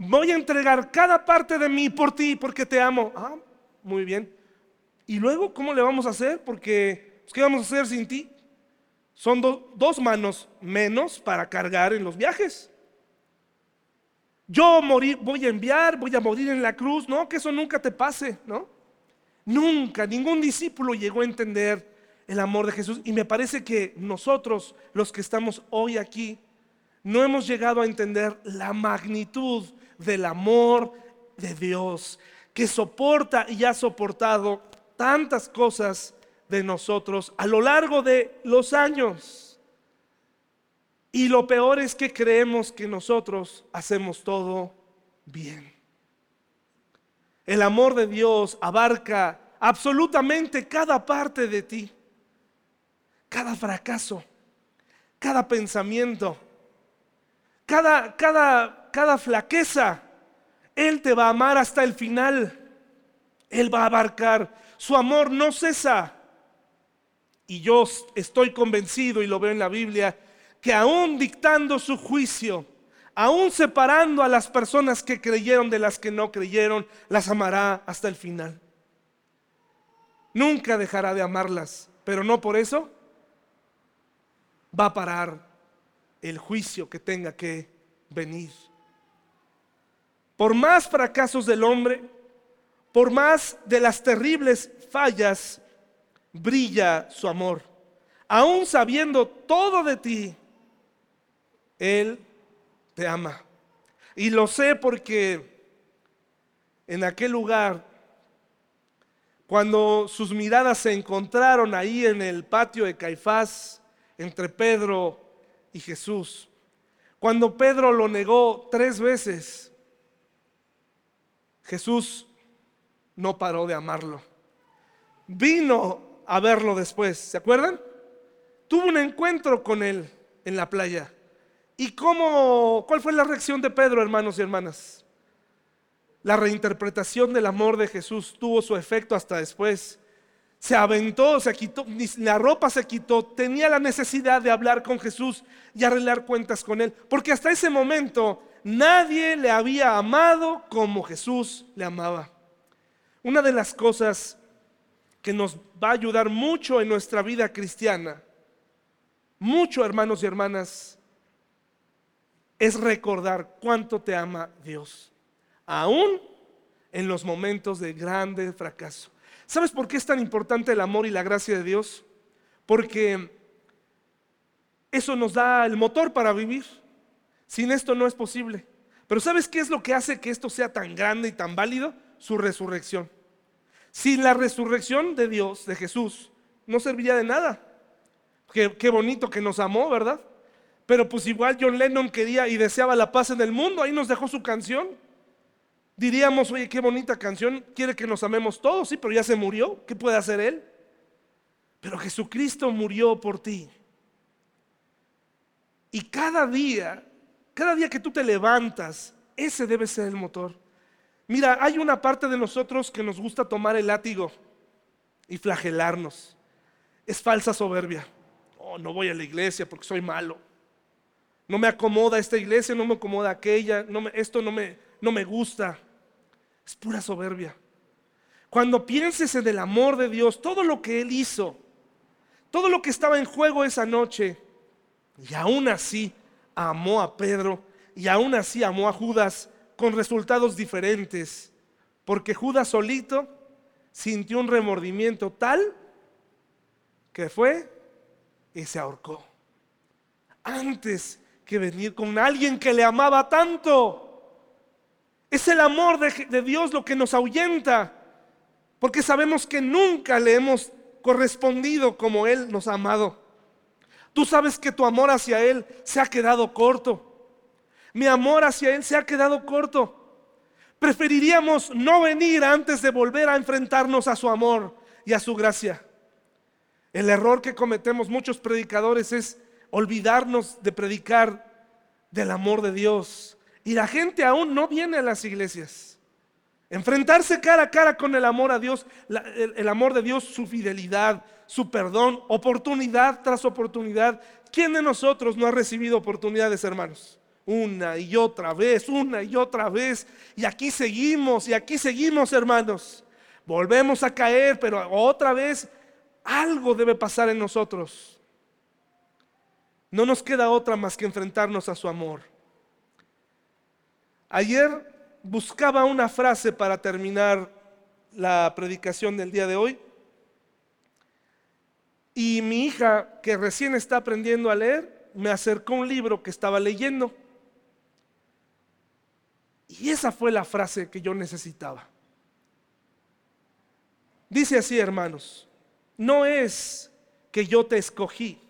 Voy a entregar cada parte de mí por ti porque te amo. Ah, muy bien. ¿Y luego cómo le vamos a hacer? Porque, pues, ¿qué vamos a hacer sin ti? Son dos manos menos para cargar en los viajes. Yo morir, voy a enviar, voy a morir en la cruz, no, que eso nunca te pase, ¿no? Nunca, ningún discípulo llegó a entender el amor de Jesús. Y me parece que nosotros, los que estamos hoy aquí, no hemos llegado a entender la magnitud del amor de Dios, que soporta y ha soportado tantas cosas de nosotros a lo largo de los años. Y lo peor es que creemos que nosotros hacemos todo bien. El amor de Dios abarca absolutamente cada parte de ti, cada fracaso, cada pensamiento, cada, cada, cada flaqueza. Él te va a amar hasta el final. Él va a abarcar. Su amor no cesa. Y yo estoy convencido, y lo veo en la Biblia, que aún dictando su juicio, aún separando a las personas que creyeron de las que no creyeron, las amará hasta el final. Nunca dejará de amarlas, pero no por eso va a parar el juicio que tenga que venir. Por más fracasos del hombre, por más de las terribles fallas, brilla su amor. Aún sabiendo todo de ti, Él te ama. Y lo sé porque en aquel lugar, cuando sus miradas se encontraron ahí en el patio de Caifás, entre Pedro y Jesús, cuando Pedro lo negó tres veces, Jesús no paró de amarlo. Vino a verlo después, ¿se acuerdan? Tuvo un encuentro con él en la playa. ¿Y cómo, cuál fue la reacción de Pedro, hermanos y hermanas? La reinterpretación del amor de Jesús tuvo su efecto hasta después. Se aventó, se quitó, la ropa se quitó, tenía la necesidad de hablar con Jesús y arreglar cuentas con él, porque hasta ese momento nadie le había amado como Jesús le amaba. Una de las cosas que nos va a ayudar mucho en nuestra vida cristiana, mucho hermanos y hermanas, es recordar cuánto te ama Dios, aún en los momentos de grande fracaso. ¿Sabes por qué es tan importante el amor y la gracia de Dios? Porque eso nos da el motor para vivir. Sin esto no es posible. Pero ¿sabes qué es lo que hace que esto sea tan grande y tan válido? Su resurrección. Sin la resurrección de Dios, de Jesús, no serviría de nada. Qué, qué, bonito que nos amó, ¿verdad? Pero pues igual John Lennon quería y deseaba la paz en el mundo, ahí nos dejó su canción. Diríamos, oye, qué bonita canción, quiere que nos amemos todos, sí, pero ya se murió, ¿qué puede hacer él? Pero Jesucristo murió por ti. Y cada día, cada día que tú te levantas, ese debe ser el motor. Mira, hay una parte de nosotros que nos gusta tomar el látigo y flagelarnos. Es falsa soberbia. Oh, no voy a la iglesia porque soy malo. No me acomoda esta iglesia, no me acomoda aquella, no esto no me, no me gusta. Es pura soberbia. Cuando pienses en el amor de Dios, todo lo que Él hizo, todo lo que estaba en juego esa noche, y aún así amó a Pedro, y aún así amó a Judas con resultados diferentes, porque Judas solito sintió un remordimiento tal que fue y se ahorcó. Antes que venir con alguien que le amaba tanto. Es el amor de, de, Dios lo que nos ahuyenta, porque sabemos que nunca le hemos correspondido como Él nos ha amado. Tú sabes que tu amor hacia Él se ha quedado corto. Mi amor hacia Él se ha quedado corto. Preferiríamos no venir antes de volver a enfrentarnos a su amor y a su gracia. El error que cometemos muchos predicadores es olvidarnos de predicar del amor de Dios. Y la gente aún no viene a las iglesias. Enfrentarse cara a cara con el amor a Dios, el, amor de Dios, su fidelidad, su perdón, oportunidad tras oportunidad. ¿Quién de nosotros no ha recibido oportunidades, hermanos? Una y otra vez, una y otra vez. Y aquí seguimos, y aquí seguimos, hermanos. Volvemos a caer, pero otra vez algo debe pasar en nosotros. No nos queda otra más que enfrentarnos a su amor. Ayer buscaba una frase para terminar la predicación del día de hoy. Y mi hija, que recién está aprendiendo a leer, me acercó un libro que estaba leyendo. Y esa fue la frase que yo necesitaba. Dice así, hermanos, no es que yo te escogí,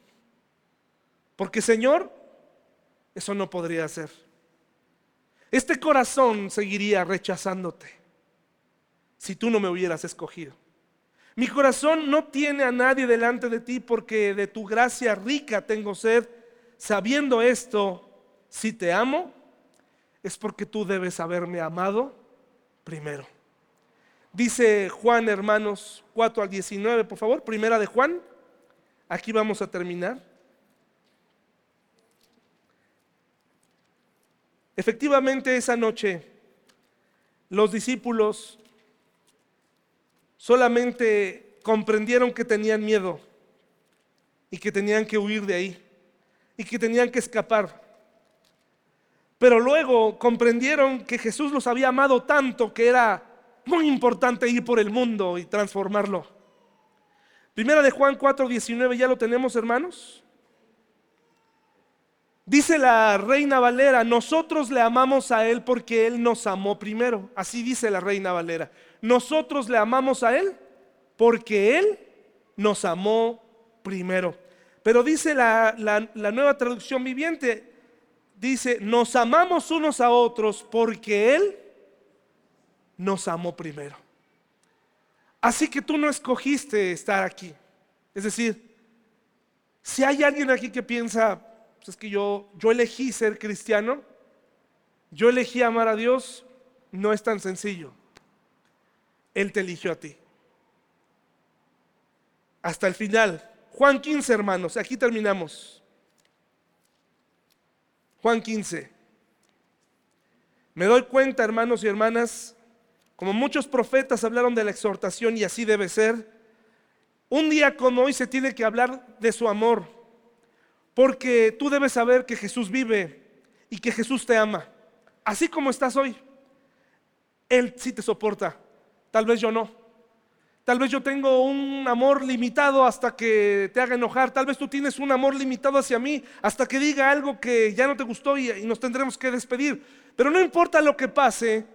porque Señor, eso no podría ser. Este corazón seguiría rechazándote si tú no me hubieras escogido. Mi corazón no tiene a nadie delante de ti porque de tu gracia rica tengo sed. Sabiendo esto, si te amo, es porque tú debes haberme amado primero. Dice Juan, hermanos, 4 al 19, por favor, primera de Juan. Aquí vamos a terminar. Efectivamente, esa noche los discípulos solamente comprendieron que tenían miedo y que tenían que huir de ahí y que tenían que escapar. Pero luego comprendieron que Jesús los había amado tanto que era muy importante ir por el mundo y transformarlo. Primera de Juan 4:19, ¿ya lo tenemos hermanos? Dice la reina Valera, nosotros le amamos a Él porque Él nos amó primero. Así dice la reina Valera. Nosotros le amamos a Él porque Él nos amó primero. Pero dice la, nueva traducción viviente, dice, nos amamos unos a otros porque Él nos amó primero. Así que tú no escogiste estar aquí. Es decir, si hay alguien aquí que piensa, pues es que yo, yo elegí ser cristiano, yo elegí amar a Dios, no es tan sencillo. Él te eligió a ti. Hasta el final. Juan 15, hermanos, aquí terminamos. Juan 15. Me doy cuenta, hermanos y hermanas, como muchos profetas hablaron de la exhortación y así debe ser, un día como hoy se tiene que hablar de su amor, porque tú debes saber que Jesús vive y que Jesús te ama, así como estás hoy. Él sí te soporta, tal vez yo no. Tal vez yo tengo un amor limitado hasta que te haga enojar. Tal vez tú tienes un amor limitado hacia mí hasta que diga algo que ya no te gustó y, nos tendremos que despedir. Pero no importa lo que pase,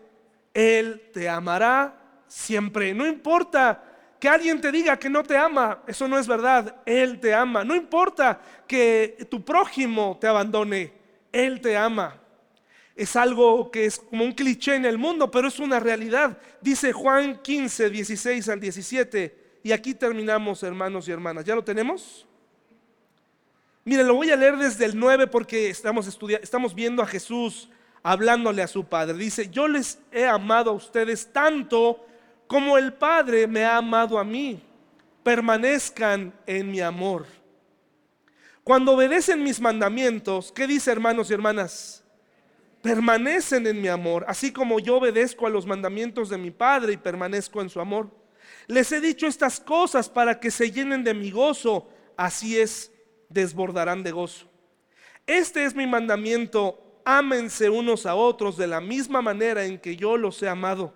Él te amará siempre. No importa que alguien te diga que no te ama, eso no es verdad. Él te ama. No importa que tu prójimo te abandone, Él te ama es algo que es como un cliché en el mundo, pero es una realidad. Dice Juan 15, 16 al 17. Y aquí terminamos, hermanos y hermanas. ¿Ya lo tenemos? Mire, lo voy a leer desde el 9 porque estamos, estamos viendo a Jesús hablándole a su Padre. Dice, yo les he amado a ustedes tanto como el Padre me ha amado a mí. Permanezcan en mi amor. Cuando obedecen mis mandamientos, ¿qué dice hermanos y hermanas? Permanecen en mi amor, así como yo obedezco a los mandamientos de mi Padre y permanezco en su amor. Les he dicho estas cosas para que se llenen de mi gozo, así es, desbordarán de gozo. Este es mi mandamiento, ámense unos a otros de la misma manera en que yo los he amado.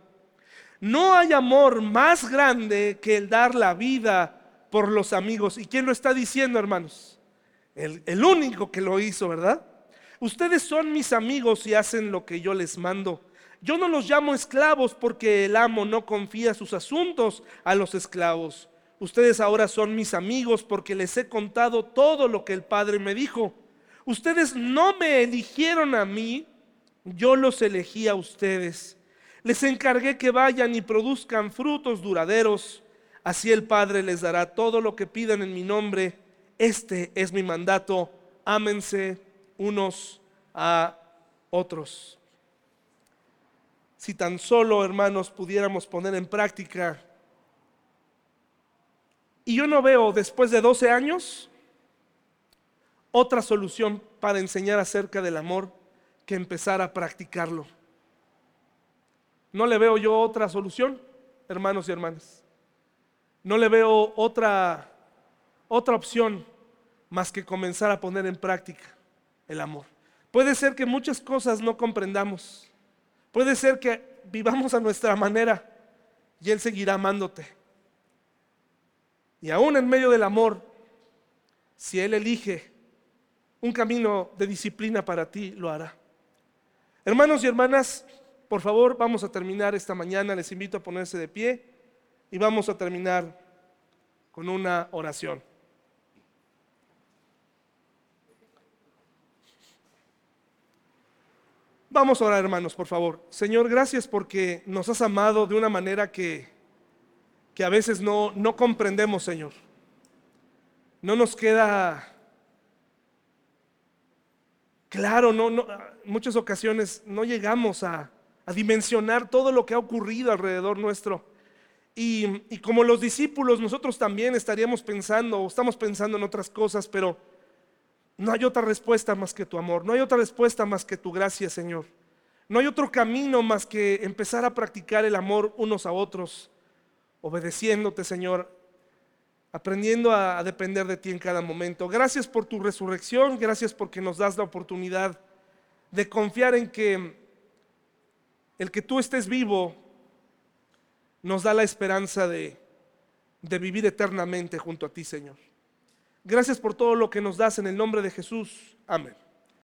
No hay amor más grande que el dar la vida por los amigos. ¿Y quién lo está diciendo, hermanos? El, el único que lo hizo, ¿verdad? Ustedes son mis amigos y hacen lo que yo les mando. Yo no los llamo esclavos porque el amo no confía sus asuntos a los esclavos. Ustedes ahora son mis amigos porque les he contado todo lo que el Padre me dijo. Ustedes no me eligieron a mí, yo los elegí a ustedes. Les encargué que vayan y produzcan frutos duraderos. Así el Padre les dará todo lo que pidan en mi nombre. Este es mi mandato. Ámense unos a otros. Si tan solo, hermanos, pudiéramos poner en práctica. Y yo no veo, después de 12 años, otra solución para enseñar acerca del amor que empezar a practicarlo. No le veo yo otra solución, hermanos y hermanas. No le veo otra otra opción más que comenzar a poner en práctica el amor. Puede ser que muchas cosas no comprendamos. Puede ser que vivamos a nuestra manera y Él seguirá amándote. Y aún en medio del amor, si Él elige un camino de disciplina para ti, lo hará. Hermanos y hermanas, por favor, vamos a terminar esta mañana. Les invito a ponerse de pie y vamos a terminar con una oración. Vamos a orar, hermanos, por favor. Señor, gracias porque nos has amado de una manera que, que a veces no, no comprendemos, Señor. No nos queda claro, no, no, muchas ocasiones no llegamos a, a, dimensionar todo lo que ha ocurrido alrededor nuestro. Y, y como los discípulos, nosotros también estaríamos pensando o estamos pensando en otras cosas, pero no hay otra respuesta más que tu amor, no hay otra respuesta más que tu gracia, Señor. No hay otro camino más que empezar a practicar el amor unos a otros, obedeciéndote, Señor, aprendiendo a, depender de ti en cada momento. Gracias por tu resurrección, gracias porque nos das la oportunidad de confiar en que el que tú estés vivo nos da la esperanza de, de vivir eternamente junto a ti, Señor. Gracias por todo lo que nos das en el nombre de Jesús. Amén.